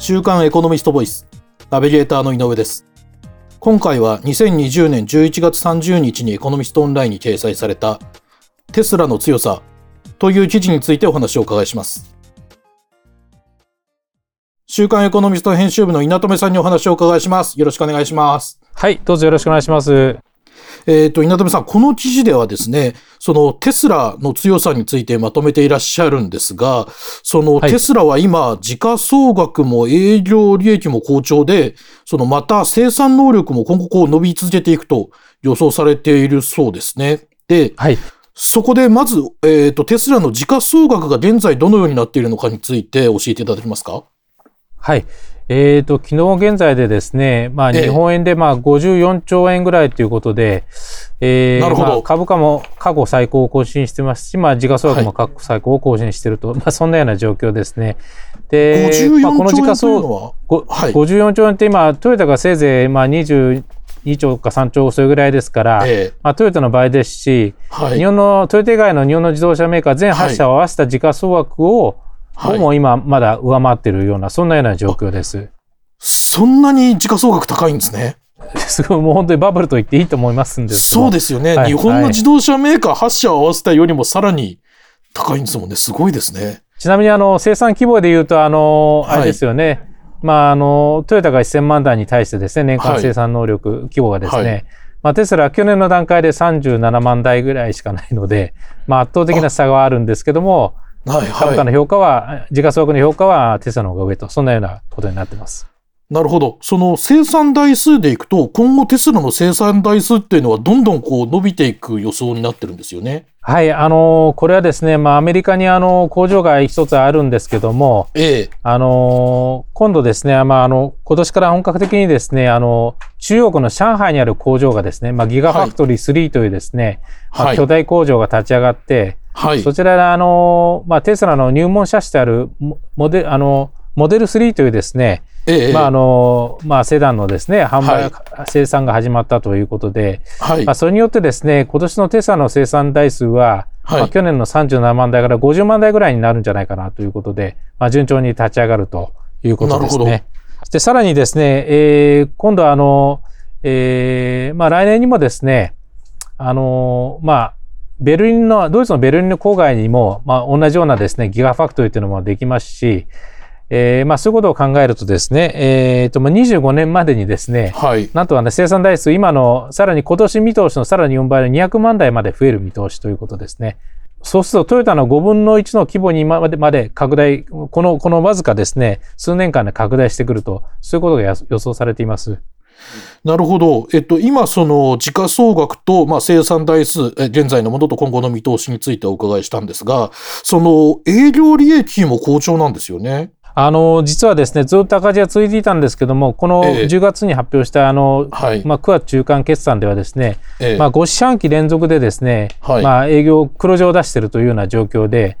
週刊エコノミストボイスナビゲーターの井上です。今回は2020年11月30日にエコノミストオンラインに掲載されたテスラの強さという記事についてお話をお伺いします。週刊エコノミスト編集部の稲留さんにお話をお伺いします。よろしくお願いします。はいどうぞよろしくお願いします。えっ、ー、と、稲留さん、この記事ではですね、そのテスラの強さについてまとめていらっしゃるんですが、そのテスラは今、時価総額も営業利益も好調で、そのまた生産能力も今後こう伸び続けていくと予想されているそうですね。で、はい、そこでまず、えっ、ー、と、テスラの時価総額が現在どのようになっているのかについて教えていただけますか？はい。えーと、昨日現在でですね、まあ、日本円でまあ54兆円ぐらいということで、えー、まあ、株価も過去最高を更新してますし、まあ、時価総額も過去最高を更新していると、はい、まあ、そんなような状況ですね。で、まあ、この時価総額、は？い、54兆円って今、トヨタがせいぜいまあ22兆か3兆それぐらいですから、えー、まあ、トヨタの場合ですし、はい、日本のトヨタ以外の日本の自動車メーカー全8社を合わせた時価総額を、はい、も今まだ上回っているような、そんなような状況です。そんなに時価総額高いんですね。すごい、もう本当にバブルと言っていいと思いますんですそうですよね、はい、日本の自動車メーカー8社を合わせたよりもさらに高いんですもんね。すごいですね。ちなみにあの生産規模でいうと、あの、あれですよね。はい、まあ、あの、トヨタが1000万台に対してですね、年間生産能力、規模がですね、まあ、テスラは去年の段階で37万台ぐらいしかないので、まあ、圧倒的な差があるんですけども、はいはい、株価の評価は、時価総額の評価はテスラの方が上と、そんなようなことになってます。なるほど。その生産台数でいくと、今後テスラの生産台数っていうのはどんどんこう伸びていく予想になってるんですよね。はい、あのこれはですね、まあ、アメリカにあの工場が一つあるんですけども、ええ、あの今度ですね、まあ、あの今年から本格的にですね、あの中国の上海にある工場がですね、まあ、ギガファクトリー3というですね、はい、まあ、巨大工場が立ち上がって、はい、そちらであの、まあ、テスラの入門車種であるモデあのモデル3というですね、ええ、まああのまあ、セダンのですね販売、はい、生産が始まったということで、はい、まあ、それによってですね今年のテスラの生産台数は、はい、まあ、去年の37万台から50万台ぐらいになるんじゃないかなということで、まあ、順調に立ち上がるということですね。でさらにですね、えー、今度はあの、えーまあ、来年にもですねあのまあベルリンのドイツのベルリンの郊外にも、まあ、同じようなですねギガファクトリーというのもできますし、えー、まあそういうことを考えるとですね、えー、とまあ25年までにですね、はい、なんとかね生産台数今のさらに今年見通しのさらに4倍の200万台まで増える見通しということですね。そうするとトヨタの5分の1の規模にまでまで拡大、この、このわずかですね、数年間で拡大してくると、そういうことが予想されています。なるほど。えっと、今、その、時価総額と、まあ、生産台数、現在のものと今後の見通しについてお伺いしたんですが、その、営業利益も好調なんですよね。あの実はですねずっと赤字が続いていたんですけどもこの10月に発表したあの、えー、まあ、9月中間決算ではですね、えー、まあ、5四半期連続でですね、はい、まあ、営業黒字を出しているというような状況で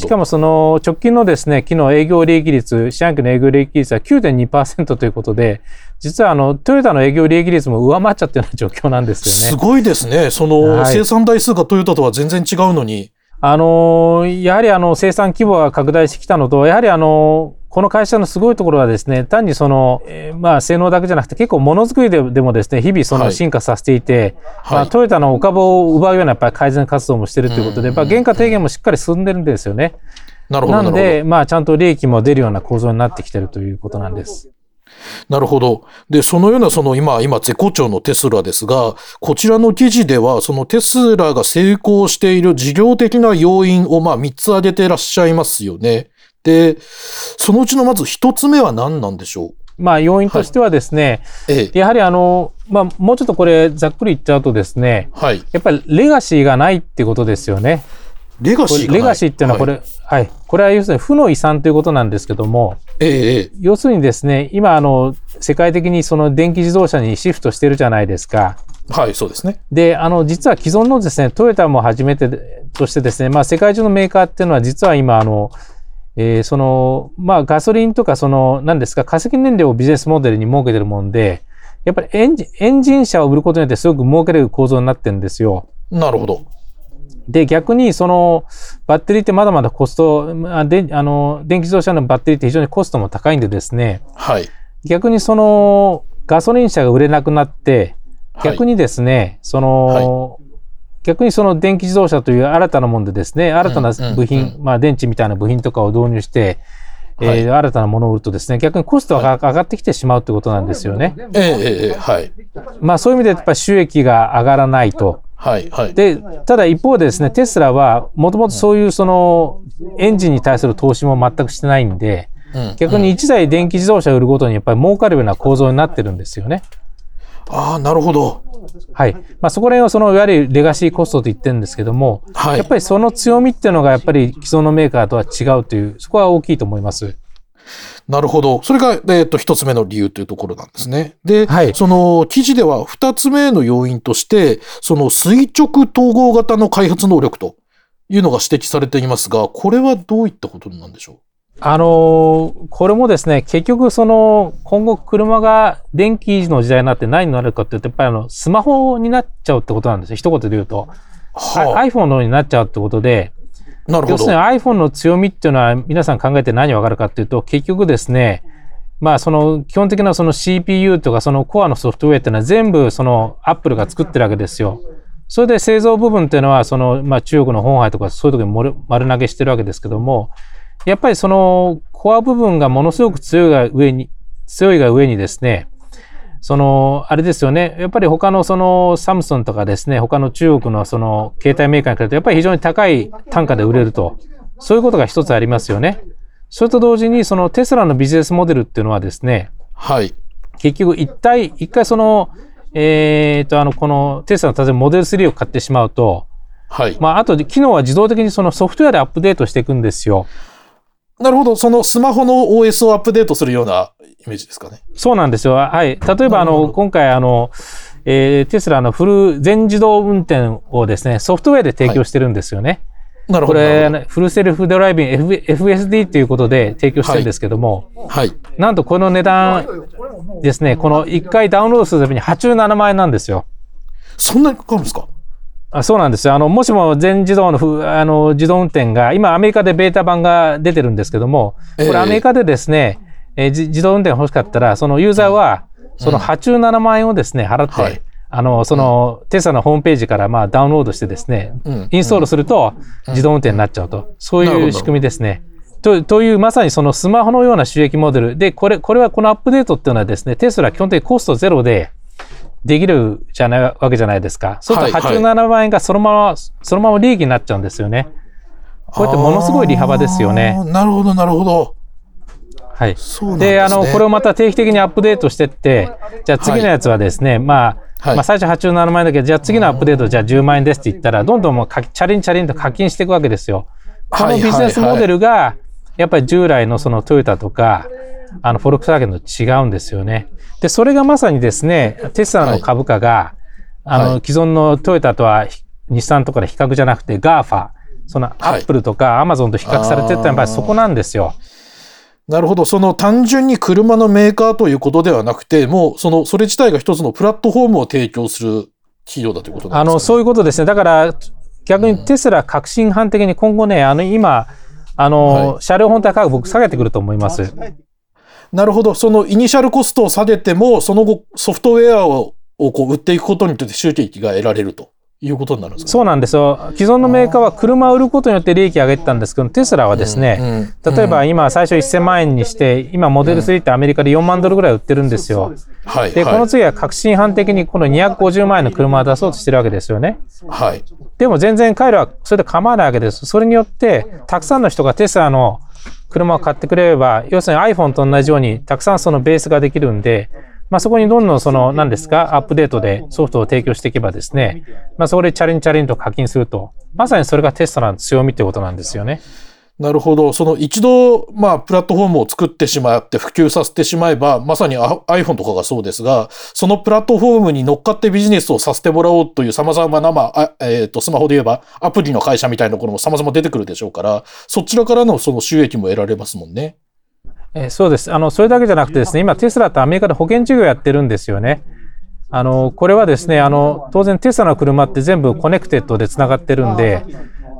しかもその直近のですね昨日営業利益率四半期の営業利益率は9.2%ということで実はあのトヨタの営業利益率も上回っちゃってるような状況なんですよね。すごいですね。その、はい、生産台数がトヨタとは全然違うのに。あのやはりあの生産規模が拡大してきたのと、やはりあのこの会社のすごいところはですね、単にその、えー、まあ性能だけじゃなくて結構ものづくりででもですね、日々その進化させていて、はい、まあ、トヨタのお株を奪うようなやっぱり改善活動もしてるということで、やっぱ原価低減もしっかり進んでるんですよね。なるほど。なので、まあちゃんと利益も出るような構造になってきてるということなんです。なるほど。で、そのような、その今、今、絶好調のテスラですが、こちらの記事では、そのテスラが成功している事業的な要因を、まあ、3つ挙げていらっしゃいますよね。で、そのうちのまず一つ目は何なんでしょう？まあ、要因としてはですね、はい、やはりあの、まあ、もうちょっとこれ、ざっくり言っちゃうとですね、はい、やっぱりレガシーがないってことですよね。レガシーレガシーっていうのはこれ、はい、はい、これは要するに負の遺産ということなんですけども、ええ、要するにですね、今あの、世界的にその電気自動車にシフトしてるじゃないですか。はい、そうですね。で、あの、実は既存のですね、トヨタも初めてとしてですね、まあ、世界中のメーカーっていうのは実は今、あの、えー、その、まあ、ガソリンとか、その、何ですか、化石燃料をビジネスモデルに設けてるもんで、やっぱりエンジエンジン車を売ることによってすごく儲けれる構造になってるんですよ。なるほど。で、逆に、その、バッテリーってまだまだコスト、あであの電気自動車のバッテリーって非常にコストも高いんでですね、はい、逆にそのガソリン車が売れなくなって、逆にですね、はい、その、はい、逆にその電気自動車という新たなものでですね、新たな部品、うんうん、まあ電池みたいな部品とかを導入して、はい、えー、新たなものを売るとですね、逆にコストが上がってきてしまうということなんですよね。ええはい。まあそういう意味でやっぱり収益が上がらないと。はいはい、でただ一方でですねテスラはもともとそういうそのエンジンに対する投資も全くしてないんで、うん、逆に1台電気自動車を売るごとにやっぱり儲かるような構造になってるんですよね。ああなるほど。はい。まあ、そこら辺はそのいわゆるレガシーコストと言ってるんですけども、はい、やっぱりその強みっていうのがやっぱり既存のメーカーとは違うという、そこは大きいと思います。なるほど。それが、えっ、ー、と、一つ目の理由というところなんですね。で、はい、その記事では二つ目の要因として、その垂直統合型の開発能力というのが指摘されていますが、これはどういったことなんでしょう？あのー、これもですね、結局その、今後車が電気の時代になって何になるかっていうと、やっぱりあの、スマホになっちゃうってことなんですよ。一言で言うと。はあ、iPhone のようになっちゃうってことで、なるほど。要するに iPhone の強みっていうのは皆さん考えて何わかるかっていうと、結局ですね、まあその基本的なその CPU とかそのコアのソフトウェアっていうのは全部その Apple が作ってるわけですよ。それで製造部分っていうのはそのまあ中国の本杯とかそういう時に丸投げしてるわけですけども、やっぱりそのコア部分がものすごく強いが上に、強いが上にですね、その、あれですよね。やっぱり他のそのサムソンとかですね、他の中国のその携帯メーカーに比べて、やっぱり非常に高い単価で売れると。そういうことが一つありますよね。それと同時に、そのテスラのビジネスモデルっていうのはですね、はい。結局一体、一回その、えっ、ー、と、あの、このテスラの例えばモデル3を買ってしまうと、はい。まあ、あと、機能は自動的にそのソフトウェアでアップデートしていくんですよ。なるほど。そのスマホの OS をアップデートするようなイメージですかね。そうなんですよ。はい。例えば、あの、今回、あの、えー、テスラのフル全自動運転をですね、ソフトウェアで提供してるんですよね。はい、なるほど。これ、フルセルフドライビング、FSD ということで提供してるんですけども、はい。はい、なんとこの値段ですね、この1回ダウンロードするために87万円なんですよ。そんなにかかるんですか？あそうなんですよ。あの、もしも全自動のふあの自動運転が、今アメリカでベータ版が出てるんですけども、これアメリカでですね、えー、自動運転が欲しかったら、そのユーザーは、その87万円をですね、払って、はい、あの、その、テスラのホームページからまあダウンロードしてですね、インストールすると自動運転になっちゃうと。そういう仕組みですね。とという、まさにそのスマホのような収益モデル。で、これ、これはこのアップデートっていうのはですね、テスラ基本的にコストゼロで、できるじゃないわけじゃないですか。そうすると87万円がそのまま、はいはい、そのまま利益になっちゃうんですよね。こうやってものすごい利幅ですよね。なるほど、なるほど。はい。で、ね、あの、これをまた定期的にアップデートしてって、じゃあ次のやつはですね、はい、まあ、はい、まあ最初87万円だけど、じゃあ次のアップデートじゃあ10万円ですって言ったら、どんどんもうチャリンチャリンと課金していくわけですよ。このビジネスモデルが、やっぱり従来のそのトヨタとか、あの、フォルクスワーゲンと違うんですよね。で、それがまさにですね、テスラの株価が、はい、あの、既存のトヨタとは日産とかで比較じゃなくて、 GAFA、そのアップルとかアマゾンと比較されてったやっぱりそこなんですよ。なるほど。その単純に車のメーカーということではなくて、もうその、それ自体が一つのプラットフォームを提供する企業だということなんですか、ね、あの、そういうことですね。だから、逆にテスラ革新犯的に今後ね、あの、今、あの、はい、車両本体価格僕下げてくると思います。なるほど。そのイニシャルコストを下げても、その後ソフトウェアををこう売っていくことによって収益が得られると。いうことになるんですか、そうなんですよ。既存のメーカーは車を売ることによって利益を上げてたんですけど、テスラはですね、うんうん、例えば今最初1000万円にして、今モデル3ってアメリカで4万ドルぐらい売ってるんですよ。はい、で、この次は革新犯的にこの250万円の車を出そうとしてるわけですよね。はい。でも全然彼らはそれで構わないわけです。それによって、たくさんの人がテスラの車を買ってくれれば、要するに iPhone と同じように、たくさんそのベースができるんで、まあ、そこにどんどんその、何ですか、アップデートでソフトを提供していけばですね、まあ、そこでチャリンチャリンと課金すると、まさにそれがテストの強みということなんですよね。なるほど。その一度、まあ、プラットフォームを作ってしまって普及させてしまえば、まさに iPhone とかがそうですが、そのプラットフォームに乗っかってビジネスをさせてもらおうという様々な、まあ、えっ、ー、と、スマホで言えばアプリの会社みたいなところも様々出てくるでしょうから、そちらからのその収益も得られますもんね。えー、そうです。あの、それだけじゃなくてですね、今テスラってアメリカで保険事業やってるんですよね。あの、これはですね、あの、当然テスラの車って全部コネクテッドで繋がってるんで、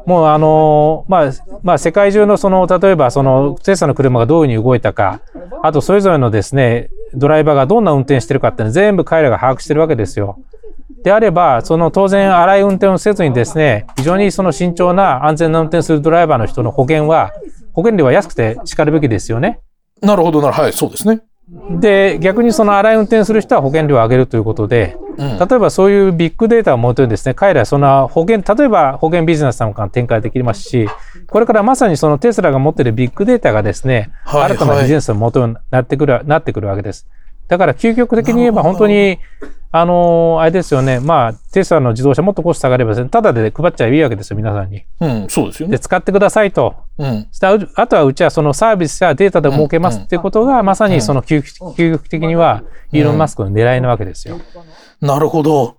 もうあの、まあ、まあ、世界中のその、例えばその、テスラの車がどういうふうに動いたか、あとそれぞれのですね、ドライバーがどんな運転してるかっていうの全部彼らが把握してるわけですよ。であれば、その当然荒い運転をせずにですね、非常にその慎重な安全な運転するドライバーの人の保険は、保険料は安くてしかるべきですよね。なるほどなるはい、そうですね。で、逆にその荒い運転する人は保険料を上げるということで、うん、例えばそういうビッグデータをもとにですね、彼らはその保険、例えば保険ビジネスなんか展開できますし、これからまさにそのテスラが持っているビッグデータがですね、はい、新たなビジネスのもとになってくる、なってくるわけです。だから究極的に言えば本当に、あのー、あれですよね、まあ、テスラの自動車もっとコスト下がれば、ね、ただで配っちゃいいわけですよ、皆さんに。うん、そうですよね。で、使ってくださいと。うん。あとはうちはそのサービスやデータで儲けますっていうことが、まさにその究極的には、イーロン・マスクの狙いなわけですよ。なるほど。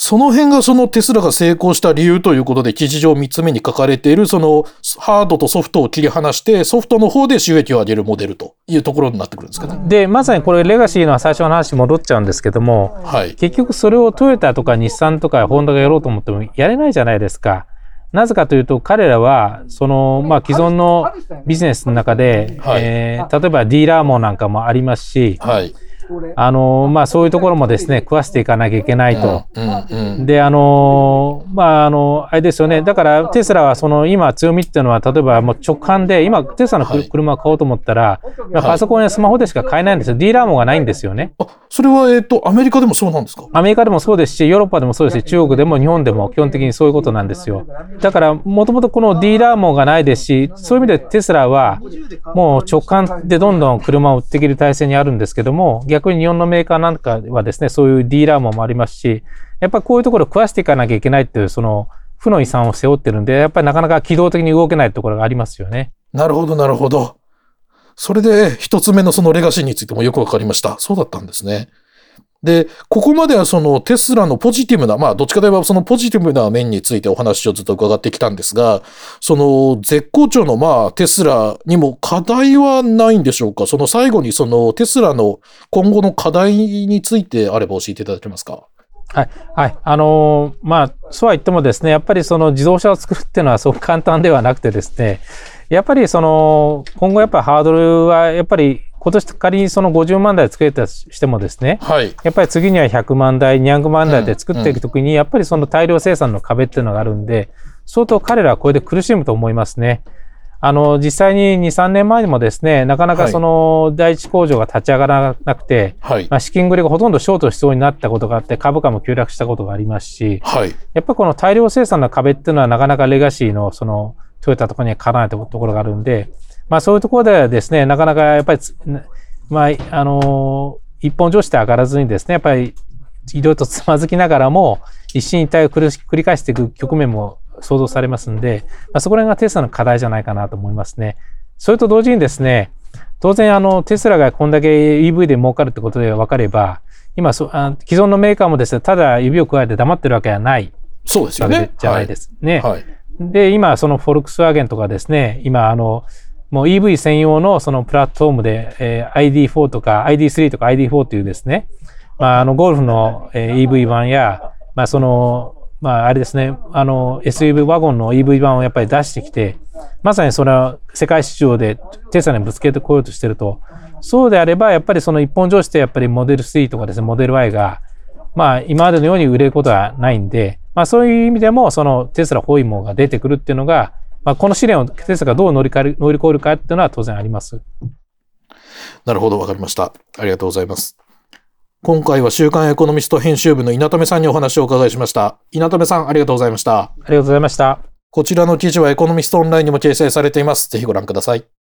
その辺がそのテスラが成功した理由ということで記事上3つ目に書かれているそのハードとソフトを切り離してソフトの方で収益を上げるモデルというところになってくるんですかね。で、まさにこれレガシーの最初の話に戻っちゃうんですけども、はい、結局それをトヨタとか日産とかホンダがやろうと思ってもやれないじゃないですか。なぜかというと彼らはそのまあ既存のビジネスの中で、はい、えー、例えばディーラー網なんかもありますし、はいあのまあ、そういうところもですね、食わせていかなきゃいけないと。で、あのまあ、あの、あれですよね。だから、テスラはその今強みっていうのは、例えばもう直感で、今、テスラの車を買おうと思ったら、はい、パソコンやスマホでしか買えないんですよ。ディーラーもがないんですよね。あ、それは、えっ、と、アメリカでもそうなんですか？アメリカでもそうですし、ヨーロッパでもそうですし、中国でも日本でも基本的にそういうことなんですよ。だから、もともとこのディーラーもがないですし、そういう意味でテスラは、もう直感でどんどん車を売っていける体制にあるんですけども、逆逆に日本のメーカーなんかはですね、そういうディーラーもありますし、やっぱこういうところを食わしていかなきゃいけないっていう、その負の遺産を背負ってるんで、やっぱりなかなか機動的に動けないところがありますよね。なるほど、なるほど。それで一つ目のそのレガシーについてもよくわかりました。そうだったんですね。で、ここまではそのテスラのポジティブな、まあどっちかといえばそのポジティブな面についてお話をずっと伺ってきたんですが、その絶好調のまあテスラにも課題はないんでしょうか？その最後にそのテスラの今後の課題についてあれば教えていただけますか？はい。はい。あのー、まあ、そうは言ってもですね、やっぱりその自動車を作るっていうのはそう簡単ではなくてですね、やっぱりその、今後やっぱハードルはやっぱり今年仮にその50万台作れたとしてもですね、はい、やっぱり次には100万台、200万台で作っていくときに、やっぱりその大量生産の壁っていうのがあるんで、相当彼らはこれで苦しむと思いますね。あの、実際に2、3年前にもですね、なかなかその第一工場が立ち上がらなくて、はい、まあ、資金繰りがほとんどショートしそうになったことがあって、株価も急落したことがありますし、はい、やっぱりこの大量生産の壁っていうのはなかなかレガシーのそのトヨタとかにはかなわないところがあるんで、まあそういうところではですね、なかなかやっぱりまあ、あの一本上して上がらずにですね、やっぱりいろいろとつまずきながらも、一進一退を繰り返していく局面も想像されますんで、まあ、そこら辺がテスラの課題じゃないかなと思いますね。それと同時にですね、当然あのテスラがこんだけ EV で儲かるってことで分かれば、今そあ既存のメーカーもですね、ただ指を加えて黙ってるわけはない。そうですよね。じゃないですね。はい、で、今そのフォルクスワーゲンとかですね、今あの、もう EV 専用のそのプラットフォームで、えー、ID4 とか ID3 とか ID4 というですね、まあ、あの、ゴルフの、えー、EV 版や、まあ、その、まあ、あれですね、あの、SUV ワゴンの EV 版をやっぱり出してきて、まさにそれは世界市場でテスラにぶつけてこようとしてると、そうであれば、やっぱりその一本上してやっぱりモデル3とかですね、モデル Y が、まあ、今までのように売れることはないんで、まあ、そういう意味でも、そのテスラホイモが出てくるっていうのが、まあ、この試練をテスラがどう乗り乗り越えるかっていうのは当然あります。なるほど、わかりました。ありがとうございます。今回は週刊エコノミスト編集部の稲留さんにお話をお伺いしました。稲留さん、ありがとうございました。ありがとうございました。こちらの記事はエコノミストオンラインにも掲載されています。ぜひご覧ください。